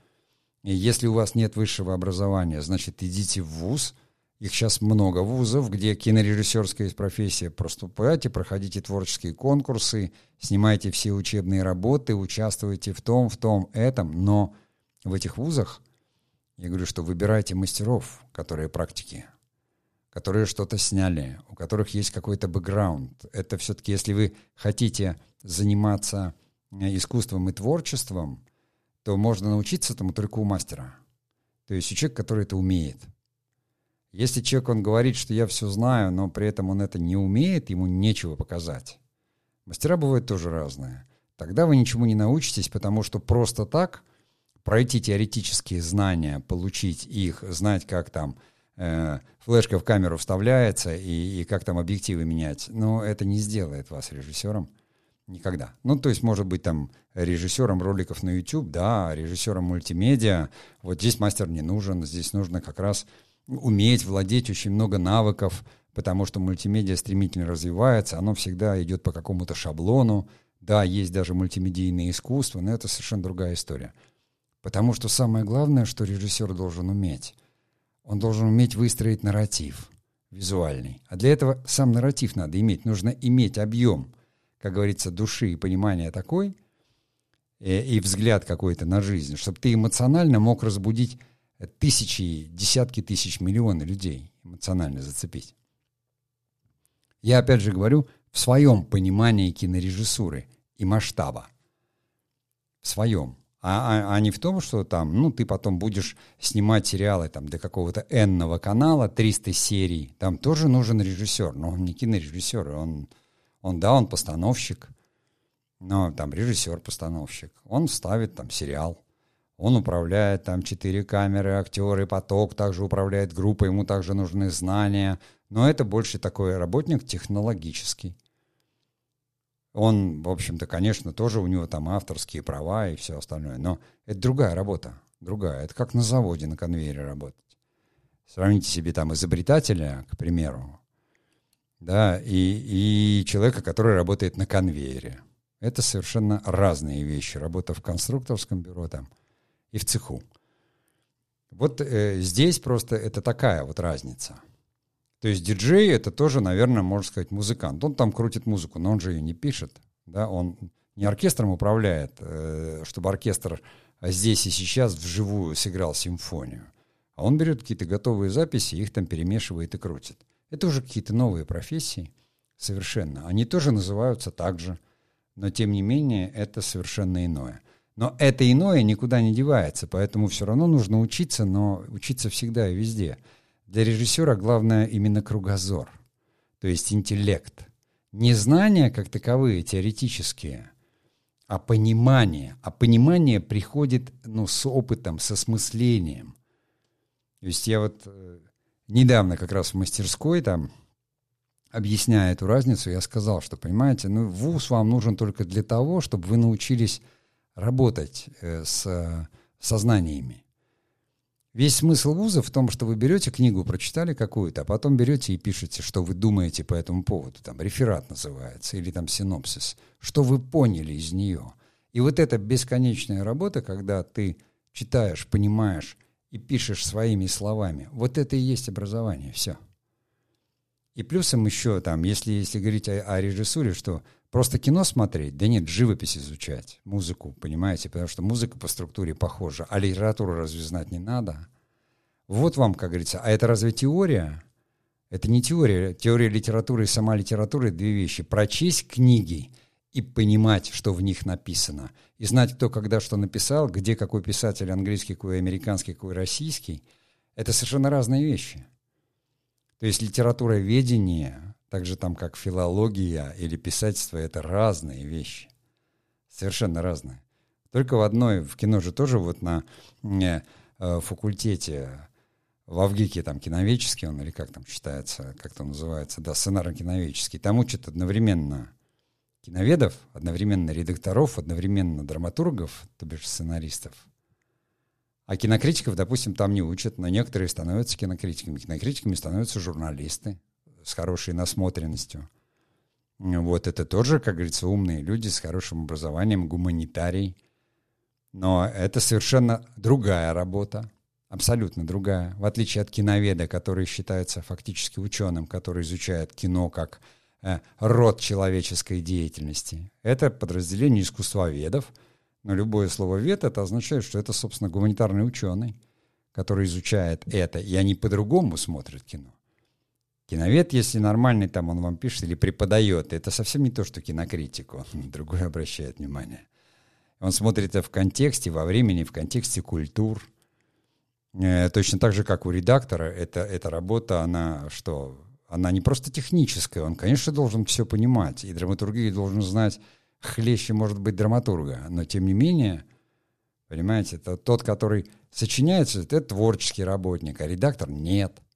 И если у вас нет высшего образования, значит, идите в ВУЗ – Их сейчас много вузов, где кинорежиссерская профессия. Проступайте, проходите творческие конкурсы, снимайте все учебные работы, участвуйте в том, в том, этом. Но в этих вузах, я говорю, что выбирайте мастеров, которые практики, которые что-то сняли, у которых есть какой-то бэкграунд. Это все-таки, если вы хотите заниматься э, искусством и творчеством, то можно научиться этому только у мастера. То есть у человека, который это умеет – если человек, он говорит, что я все знаю, но при этом он это не умеет, ему нечего показать. Мастера бывают тоже разные. Тогда вы ничему не научитесь, потому что просто так пройти теоретические знания, получить их, знать, как там э, флешка в камеру вставляется и, и как там объективы менять, но это не сделает вас режиссером никогда. Ну, то есть, может быть, там режиссером роликов на YouTube, да, режиссером мультимедиа. Вот здесь мастер не нужен, здесь нужно как раз уметь владеть очень много навыков, потому что мультимедиа стремительно развивается, оно всегда идет по какому-то шаблону. Да, есть даже мультимедийное искусство, но это совершенно другая история. Потому что самое главное, что режиссер должен уметь, он должен уметь выстроить нарратив визуальный. А для этого сам нарратив надо иметь. Нужно иметь объем, как говорится, души и понимания такой, и, э, и взгляд какой-то на жизнь, чтобы ты эмоционально мог разбудить тысячи, десятки тысяч, миллионы людей эмоционально зацепить. Я опять же говорю в своем понимании кинорежиссуры и масштаба. В своем. А, а, а не в том, что там, ну, ты потом будешь снимать сериалы там для какого-то энного канала, 300 серий. Там тоже нужен режиссер, но он не кинорежиссер, он, он да, он постановщик, но там режиссер-постановщик. Он ставит там сериал, он управляет там четыре камеры, актеры, поток, также управляет группой, ему также нужны знания. Но это больше такой работник технологический. Он, в общем-то, конечно, тоже у него там авторские права и все остальное. Но это другая работа, другая. Это как на заводе, на конвейере работать. Сравните себе там изобретателя, к примеру, да, и, и человека, который работает на конвейере. Это совершенно разные вещи. Работа в конструкторском бюро там – и в цеху. Вот э, здесь просто это такая вот разница. То есть диджей это тоже, наверное, можно сказать, музыкант. Он там крутит музыку, но он же ее не пишет. Да? Он не оркестром управляет, э, чтобы оркестр здесь и сейчас вживую сыграл симфонию. А он берет какие-то готовые записи, их там перемешивает и крутит. Это уже какие-то новые профессии совершенно. Они тоже называются так же, но тем не менее это совершенно иное. Но это иное никуда не девается, поэтому все равно нужно учиться, но учиться всегда и везде. Для режиссера главное именно кругозор, то есть интеллект. Не знания как таковые, теоретические, а понимание. А понимание приходит ну, с опытом, с осмыслением. То есть я вот э, недавно как раз в мастерской там, объясняя эту разницу, я сказал, что, понимаете, ну, вуз вам нужен только для того, чтобы вы научились работать э, с сознаниями. Весь смысл вуза в том, что вы берете книгу, прочитали какую-то, а потом берете и пишете, что вы думаете по этому поводу. Там реферат называется, или там синопсис. Что вы поняли из нее. И вот эта бесконечная работа, когда ты читаешь, понимаешь и пишешь своими словами, вот это и есть образование, все. И плюсом еще там, если, если говорить о, о режиссуре, что Просто кино смотреть? Да нет, живопись изучать, музыку, понимаете, потому что музыка по структуре похожа, а литературу разве знать не надо? Вот вам, как говорится, а это разве теория? Это не теория. Теория литературы и сама литература — две вещи. Прочесть книги и понимать, что в них написано. И знать, кто когда что написал, где какой писатель английский, какой американский, какой российский — это совершенно разные вещи. То есть литература ведения так же там, как филология или писательство, это разные вещи. Совершенно разные. Только в одной, в кино же тоже вот на э, факультете в Авгике там киновеческий он, или как там считается, как там называется, да, сценарно-киновеческий, там учат одновременно киноведов, одновременно редакторов, одновременно драматургов, то бишь сценаристов. А кинокритиков, допустим, там не учат, но некоторые становятся кинокритиками. Кинокритиками становятся журналисты, с хорошей насмотренностью. Вот это тоже, как говорится, умные люди с хорошим образованием, гуманитарий. Но это совершенно другая работа. абсолютно другая. В отличие от киноведа, который считается фактически ученым, который изучает кино как э, род человеческой деятельности. Это подразделение искусствоведов. Но любое слово «вед» это означает, что это, собственно, гуманитарный ученый, который изучает это, и они по-другому смотрят кино. Киновед, если нормальный, там он вам пишет или преподает, это совсем не то, что кинокритик, он другое обращает внимание. Он смотрит это в контексте, во времени, в контексте культур. Э, точно так же, как у редактора, это, эта работа, она что? Она не просто техническая, он, конечно, должен все понимать, и драматургию должен знать хлеще, может быть, драматурга, но тем не менее, понимаете, это тот, который сочиняется, это творческий работник, а редактор нет –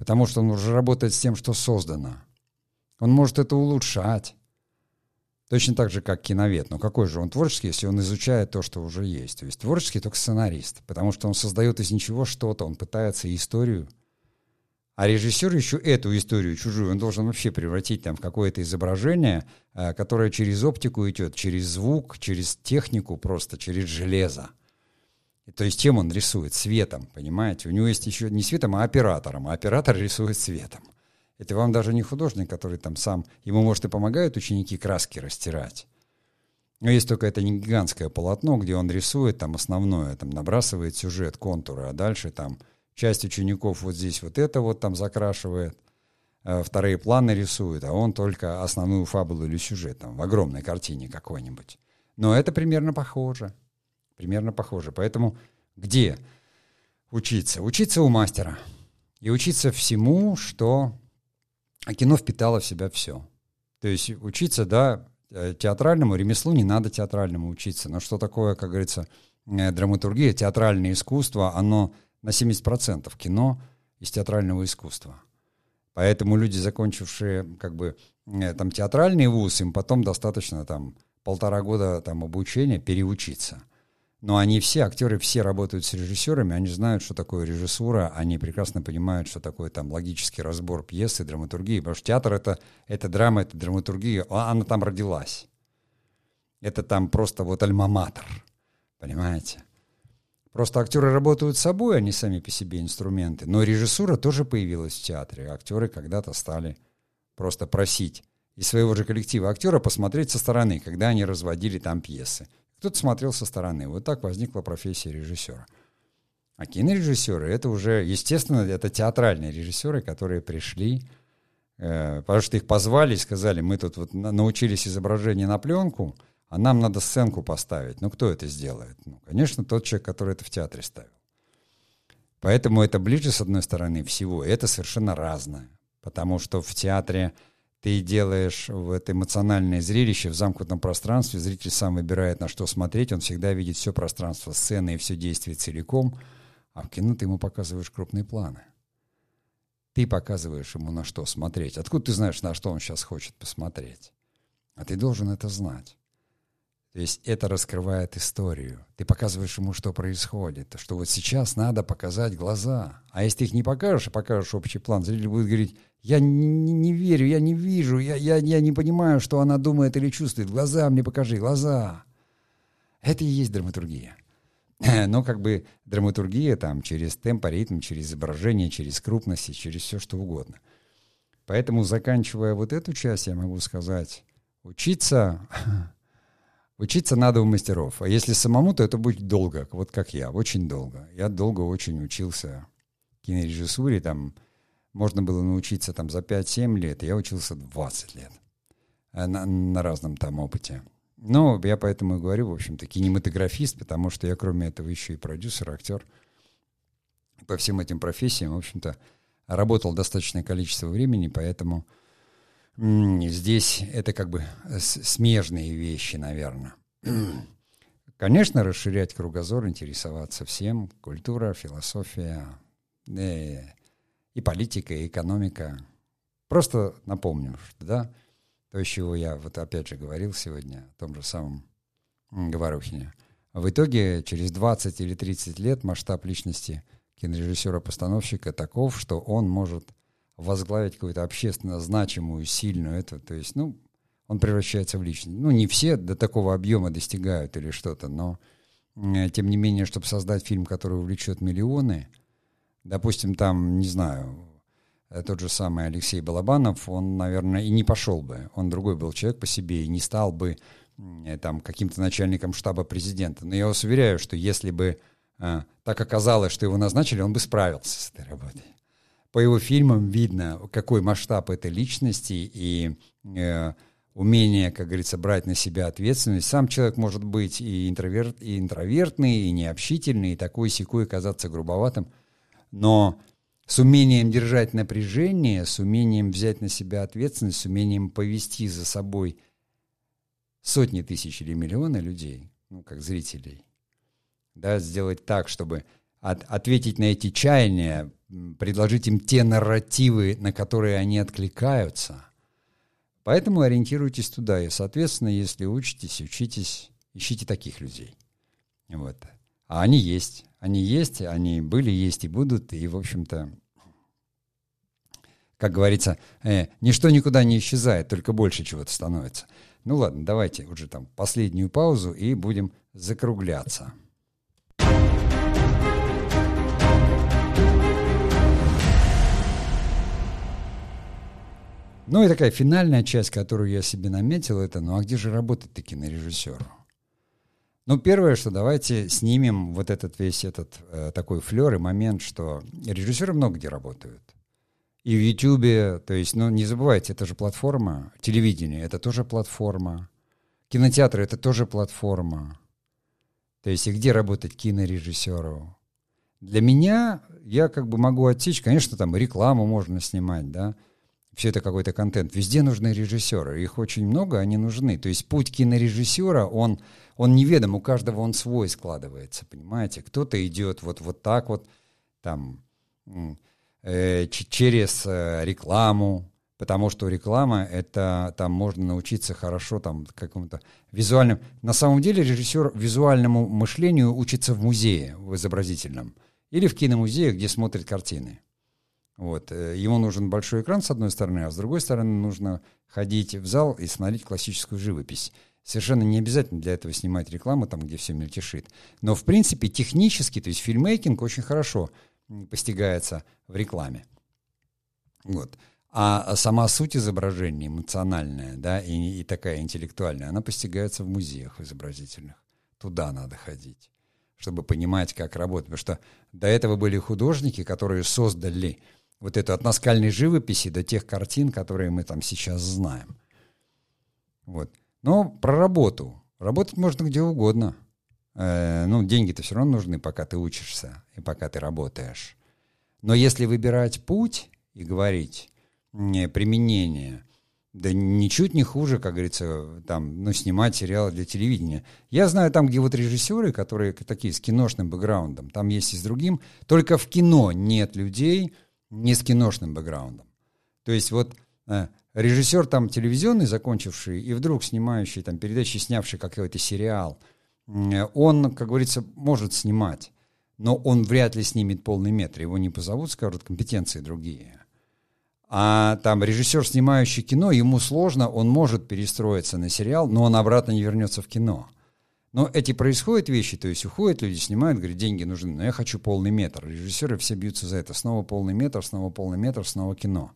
потому что он уже работает с тем, что создано. Он может это улучшать. Точно так же, как киновед. Но какой же он творческий, если он изучает то, что уже есть? То есть творческий только сценарист, потому что он создает из ничего что-то, он пытается историю. А режиссер еще эту историю чужую, он должен вообще превратить там в какое-то изображение, э, которое через оптику идет, через звук, через технику просто, через железо. То есть чем он рисует? Светом, понимаете? У него есть еще не светом, а оператором. А оператор рисует светом. Это вам даже не художник, который там сам... Ему, может, и помогают ученики краски растирать. Но есть только это не гигантское полотно, где он рисует там основное, там набрасывает сюжет, контуры, а дальше там часть учеников вот здесь вот это вот там закрашивает, а вторые планы рисует, а он только основную фабулу или сюжет там в огромной картине какой-нибудь. Но это примерно похоже. Примерно похоже. Поэтому где учиться? Учиться у мастера. И учиться всему, что кино впитало в себя все. То есть учиться, да, э, театральному ремеслу не надо театральному учиться. Но что такое, как говорится, э, драматургия, театральное искусство, оно на 70% кино из театрального искусства. Поэтому люди, закончившие как бы э, там театральный вуз, им потом достаточно там полтора года там обучения переучиться. Но они все, актеры все работают с режиссерами, они знают, что такое режиссура, они прекрасно понимают, что такое там логический разбор пьесы, драматургии, потому что театр это, это драма, это драматургия, а она там родилась. Это там просто вот альма-матер, понимаете? Просто актеры работают собой, они сами по себе инструменты. Но режиссура тоже появилась в театре. Актеры когда-то стали просто просить из своего же коллектива актера посмотреть со стороны, когда они разводили там пьесы. Кто-то смотрел со стороны. Вот так возникла профессия режиссера. А кинорежиссеры — это уже, естественно, это театральные режиссеры, которые пришли, э, потому что их позвали и сказали, мы тут вот научились изображение на пленку, а нам надо сценку поставить. Ну, кто это сделает? Ну, конечно, тот человек, который это в театре ставил. Поэтому это ближе, с одной стороны, всего. Это совершенно разное. Потому что в театре ты делаешь в это эмоциональное зрелище в замкнутом пространстве, зритель сам выбирает, на что смотреть, он всегда видит все пространство сцены и все действие целиком, а в кино ты ему показываешь крупные планы. Ты показываешь ему, на что смотреть. Откуда ты знаешь, на что он сейчас хочет посмотреть? А ты должен это знать. То есть это раскрывает историю. Ты показываешь ему, что происходит. Что вот сейчас надо показать глаза. А если ты их не покажешь, а покажешь общий план, зритель будет говорить, я не, не верю, я не вижу, я, я, я не понимаю, что она думает или чувствует. Глаза мне покажи, глаза. Это и есть драматургия. Но как бы драматургия там через темп, ритм, через изображение, через крупности, через все что угодно. Поэтому, заканчивая вот эту часть, я могу сказать, учиться Учиться надо у мастеров. А если самому, то это будет долго, вот как я, очень долго. Я долго очень учился кинорежиссуре, там можно было научиться там за 5-7 лет, я учился 20 лет э, на, на разном там опыте. Ну, я поэтому и говорю, в общем-то, кинематографист, потому что я, кроме этого, еще и продюсер, актер. По всем этим профессиям, в общем-то, работал достаточное количество времени, поэтому Здесь это как бы смежные вещи, наверное. Конечно, расширять кругозор, интересоваться всем, культура, философия, э, и политика, и экономика. Просто напомню, что да, то, с чего я вот опять же говорил сегодня, о том же самом Говорухине. В итоге через 20 или 30 лет масштаб личности кинорежиссера-постановщика таков, что он может возглавить какую-то общественно значимую, сильную это, то есть, ну, он превращается в личность. Ну, не все до такого объема достигают или что-то, но тем не менее, чтобы создать фильм, который увлечет миллионы, допустим, там, не знаю, тот же самый Алексей Балабанов, он, наверное, и не пошел бы. Он другой был человек по себе и не стал бы там каким-то начальником штаба президента. Но я вас уверяю, что если бы э, так оказалось, что его назначили, он бы справился с этой работой. По его фильмам видно, какой масштаб этой личности и э, умение, как говорится, брать на себя ответственность. Сам человек может быть и, интроверт, и интровертный, и необщительный, и такой секой казаться грубоватым, но с умением держать напряжение, с умением взять на себя ответственность, с умением повести за собой сотни тысяч или миллионы людей, ну, как зрителей, да, сделать так, чтобы от, ответить на эти чаяния, предложить им те нарративы, на которые они откликаются. Поэтому ориентируйтесь туда. И, соответственно, если учитесь, учитесь, ищите таких людей. Вот. А они есть. Они есть, они были, есть и будут. И, в общем-то, как говорится, э, ничто никуда не исчезает, только больше чего-то становится. Ну ладно, давайте уже там последнюю паузу и будем закругляться. Ну и такая финальная часть, которую я себе наметил, это, ну а где же работать-то кинорежиссеру? Ну, первое, что давайте снимем вот этот весь этот э, такой флер и момент, что режиссеры много где работают. И в Ютубе, то есть, ну, не забывайте, это же платформа. Телевидение — это тоже платформа. Кинотеатр — это тоже платформа. То есть, и где работать кинорежиссеру? Для меня, я как бы могу отсечь, конечно, там рекламу можно снимать, да, все это какой-то контент. Везде нужны режиссеры, их очень много, они нужны. То есть путь кинорежиссера, он, он неведом, у каждого он свой складывается, понимаете? Кто-то идет вот, вот так вот, там, э, через э, рекламу, потому что реклама это там можно научиться хорошо там какому-то визуальным. На самом деле режиссер визуальному мышлению учится в музее, в изобразительном, или в киномузее, где смотрит картины. Вот. Э, ему нужен большой экран с одной стороны, а с другой стороны нужно ходить в зал и смотреть классическую живопись. Совершенно не обязательно для этого снимать рекламу там, где все мельтешит. Но, в принципе, технически, то есть фильмейкинг очень хорошо постигается в рекламе. Вот. А сама суть изображения, эмоциональная, да, и, и такая интеллектуальная, она постигается в музеях изобразительных. Туда надо ходить, чтобы понимать, как работать. Потому что до этого были художники, которые создали вот эту от наскальной живописи до тех картин, которые мы там сейчас знаем. Вот. Но про работу. Работать можно где угодно. Э, ну, деньги-то все равно нужны, пока ты учишься и пока ты работаешь. Но если выбирать путь и говорить не, применение, да ничуть не хуже, как говорится, там, ну, снимать сериалы для телевидения. Я знаю там, где вот режиссеры, которые такие с киношным бэкграундом, там есть и с другим, только в кино нет людей не с киношным бэкграундом. То есть вот э, режиссер там телевизионный, закончивший, и вдруг снимающий там передачи, снявший какой-то сериал – он, как говорится, может снимать, но он вряд ли снимет полный метр. Его не позовут, скажут, компетенции другие. А там режиссер, снимающий кино, ему сложно, он может перестроиться на сериал, но он обратно не вернется в кино. Но эти происходят вещи, то есть уходят люди, снимают, говорят, деньги нужны, но я хочу полный метр. Режиссеры все бьются за это. Снова полный метр, снова полный метр, снова кино.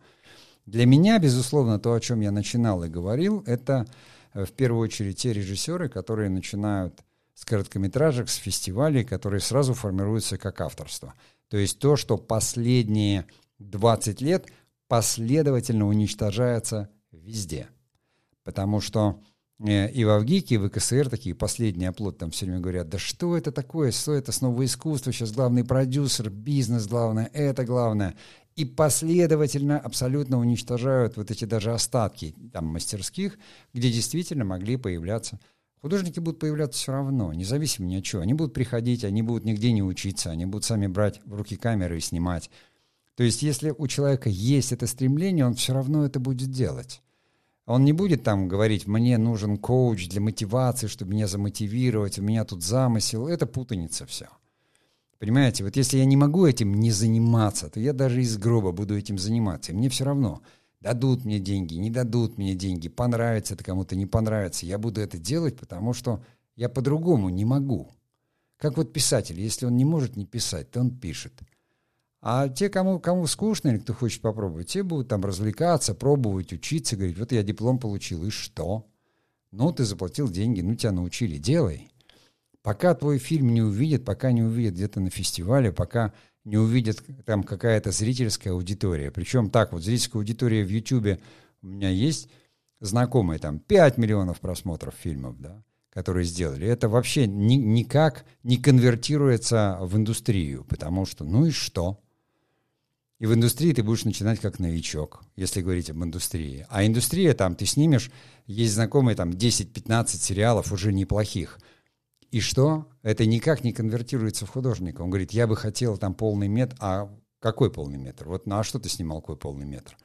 Для меня, безусловно, то, о чем я начинал и говорил, это э, в первую очередь те режиссеры, которые начинают с короткометражек, с фестивалей, которые сразу формируются как авторство. То есть то, что последние 20 лет последовательно уничтожается везде. Потому что и в Авгике, и в КСР такие последние оплот там все время говорят, да что это такое, что это снова искусство, сейчас главный продюсер, бизнес главное, это главное. И последовательно абсолютно уничтожают вот эти даже остатки там мастерских, где действительно могли появляться Художники будут появляться все равно, независимо ни от чего. Они будут приходить, они будут нигде не учиться, они будут сами брать в руки камеры и снимать. То есть если у человека есть это стремление, он все равно это будет делать. Он не будет там говорить, мне нужен коуч для мотивации, чтобы меня замотивировать, у меня тут замысел. Это путаница все. Понимаете, вот если я не могу этим не заниматься, то я даже из гроба буду этим заниматься. И мне все равно – Дадут мне деньги, не дадут мне деньги, понравится это кому-то, не понравится. Я буду это делать, потому что я по-другому не могу. Как вот писатель, если он не может не писать, то он пишет. А те, кому, кому скучно или кто хочет попробовать, те будут там развлекаться, пробовать, учиться, говорить, вот я диплом получил, и что? Ну, ты заплатил деньги, ну, тебя научили, делай. Пока твой фильм не увидят, пока не увидят где-то на фестивале, пока не увидят там какая-то зрительская аудитория. Причем так вот, зрительская аудитория в Ютубе у меня есть знакомые, там 5 миллионов просмотров фильмов, да, которые сделали. Это вообще ни, никак не конвертируется в индустрию, потому что, ну и что? И в индустрии ты будешь начинать как новичок, если говорить об индустрии. А индустрия там, ты снимешь, есть знакомые там 10-15 сериалов уже неплохих – и что? Это никак не конвертируется в художника. Он говорит, я бы хотел там полный метр. А какой полный метр? Вот ну а что ты снимал, какой полный метр?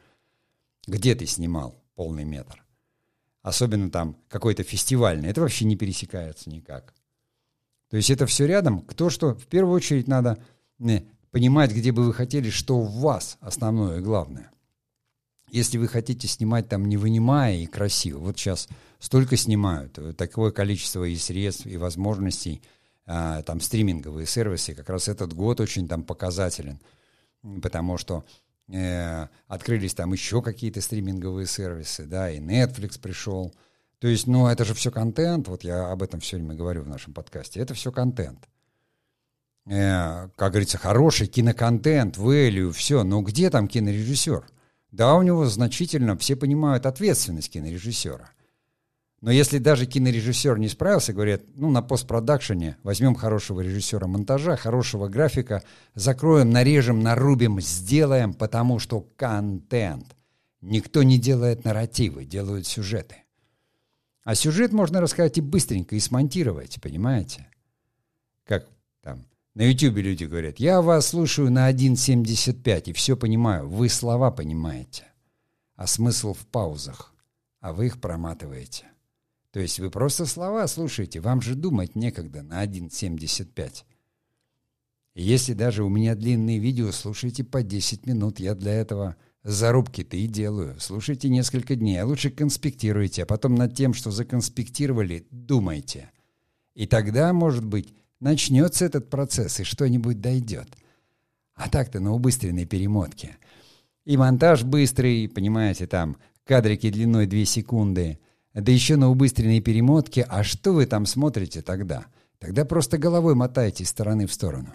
Где ты снимал полный метр? Особенно там какой-то фестивальный. Это вообще не пересекается никак. То есть это все рядом. Кто что? В первую очередь надо не, понимать, где бы вы хотели, что у вас основное и главное. Если вы хотите снимать там не вынимая и красиво, вот сейчас столько снимают, э, такое количество и средств, и возможностей, а, там стриминговые сервисы, как раз этот год очень там показателен, потому что э, открылись там еще какие-то стриминговые сервисы, да, и Netflix пришел. То есть, ну, это же все контент, вот я об этом все время говорю в нашем подкасте, это все контент. Э, как говорится, хороший киноконтент, value, все, но где там кинорежиссер? Да, у него значительно, все понимают ответственность кинорежиссера. Но если даже кинорежиссер не справился, говорят, ну, на постпродакшене возьмем хорошего режиссера монтажа, хорошего графика, закроем, нарежем, нарубим, сделаем, потому что контент. Никто не делает нарративы, делают сюжеты. А сюжет можно рассказать и быстренько, и смонтировать, понимаете? Как там на ютюбе люди говорят, я вас слушаю на 1.75 и все понимаю, вы слова понимаете, а смысл в паузах, а вы их проматываете. То есть вы просто слова слушаете, вам же думать некогда на 1.75. И если даже у меня длинные видео, слушайте по 10 минут, я для этого зарубки-то и делаю. Слушайте несколько дней, а лучше конспектируйте, а потом над тем, что законспектировали, думайте. И тогда, может быть, начнется этот процесс и что-нибудь дойдет. А так-то на убыстренной перемотке. И монтаж быстрый, понимаете, там кадрики длиной 2 секунды – да еще на убыстренной перемотке, а что вы там смотрите тогда? Тогда просто головой мотаете из стороны в сторону.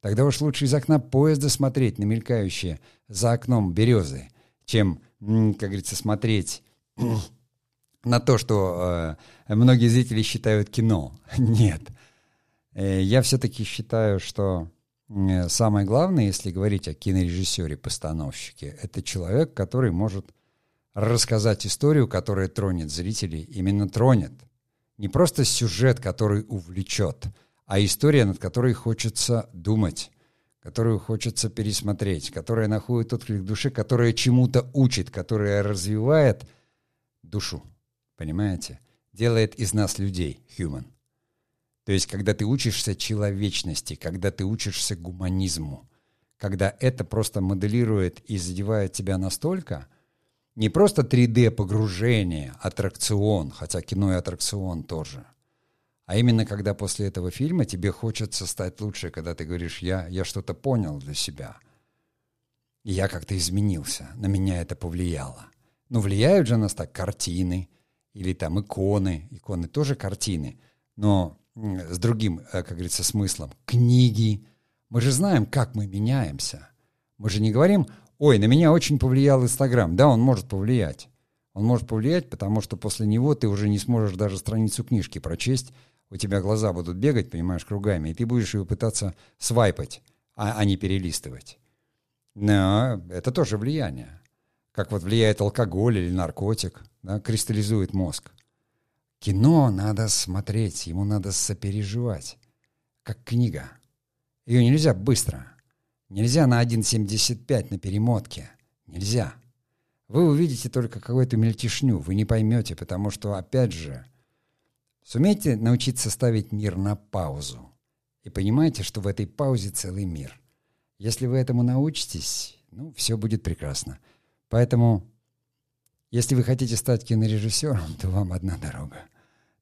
Тогда уж лучше из окна поезда смотреть на мелькающие за окном березы, чем, как говорится, смотреть на то, что э, многие зрители считают кино. Нет. Э, я все-таки считаю, что э, самое главное, если говорить о кинорежиссере-постановщике, это человек, который может рассказать историю, которая тронет зрителей, именно тронет. Не просто сюжет, который увлечет, а история, над которой хочется думать, которую хочется пересмотреть, которая находит отклик в душе, которая чему-то учит, которая развивает душу. Понимаете? Делает из нас людей, human. То есть, когда ты учишься человечности, когда ты учишься гуманизму, когда это просто моделирует и задевает тебя настолько – не просто 3D-погружение, аттракцион, хотя кино и аттракцион тоже, а именно когда после этого фильма тебе хочется стать лучше, когда ты говоришь, я, я что-то понял для себя, и я как-то изменился, на меня это повлияло. Ну, влияют же нас так картины или там иконы, иконы тоже картины, но с другим, э, как говорится, смыслом. Книги. Мы же знаем, как мы меняемся. Мы же не говорим, ой, на меня очень повлиял Инстаграм. Да, он может повлиять. Он может повлиять, потому что после него ты уже не сможешь даже страницу книжки прочесть, у тебя глаза будут бегать, понимаешь, кругами, и ты будешь ее пытаться свайпать, а, а не перелистывать. Но это тоже влияние. Как вот влияет алкоголь или наркотик, да, кристаллизует мозг. Кино надо смотреть, ему надо сопереживать, как книга. Ее нельзя быстро. Нельзя на 1.75 на перемотке. Нельзя. Вы увидите только какую-то мельтешню, вы не поймете, потому что, опять же, сумейте научиться ставить мир на паузу. И понимаете, что в этой паузе целый мир. Если вы этому научитесь, ну, все будет прекрасно. Поэтому, если вы хотите стать кинорежиссером, то вам одна дорога.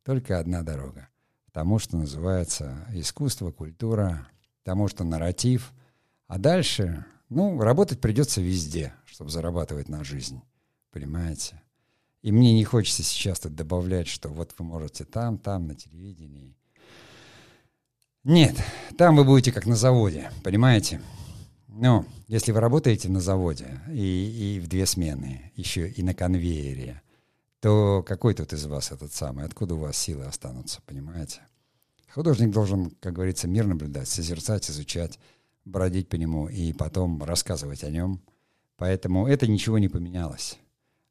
Только одна дорога. тому, что называется искусство, культура, тому, что нарратив. А дальше, ну, работать придется везде, чтобы зарабатывать на жизнь. Понимаете? И мне не хочется сейчас тут добавлять, что вот вы можете там, там, на телевидении. Нет, там вы будете как на заводе, понимаете? Ну, если вы работаете на заводе и, и в две смены, еще и на конвейере, то какой тут из вас этот самый? Откуда у вас силы останутся, понимаете? Художник должен, как говорится, мир наблюдать, созерцать, изучать, бродить по нему и потом рассказывать о нем. Поэтому это ничего не поменялось.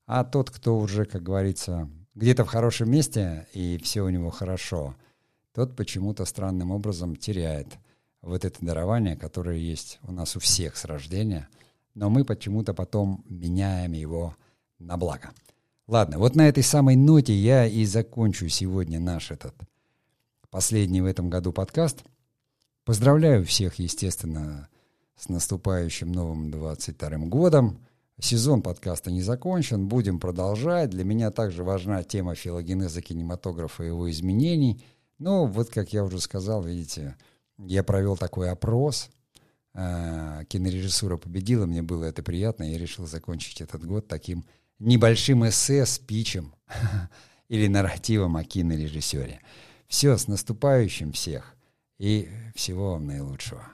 А тот, кто уже, как говорится, где-то в хорошем месте и все у него хорошо, тот почему-то странным образом теряет вот это дарование, которое есть у нас у всех с рождения, но мы почему-то потом меняем его на благо. Ладно, вот на этой самой ноте я и закончу сегодня наш этот последний в этом году подкаст. Поздравляю всех, естественно, с наступающим новым 22 годом. Сезон подкаста не закончен, будем продолжать. Для меня также важна тема филогенеза кинематографа и его изменений. Но вот, как я уже сказал, видите, я провел такой опрос. А, кинорежиссура победила, мне было это приятно. Я решил закончить этот год таким небольшим эссе, спичем или нарративом о кинорежиссере. Все, с наступающим всех и всего вам наилучшего.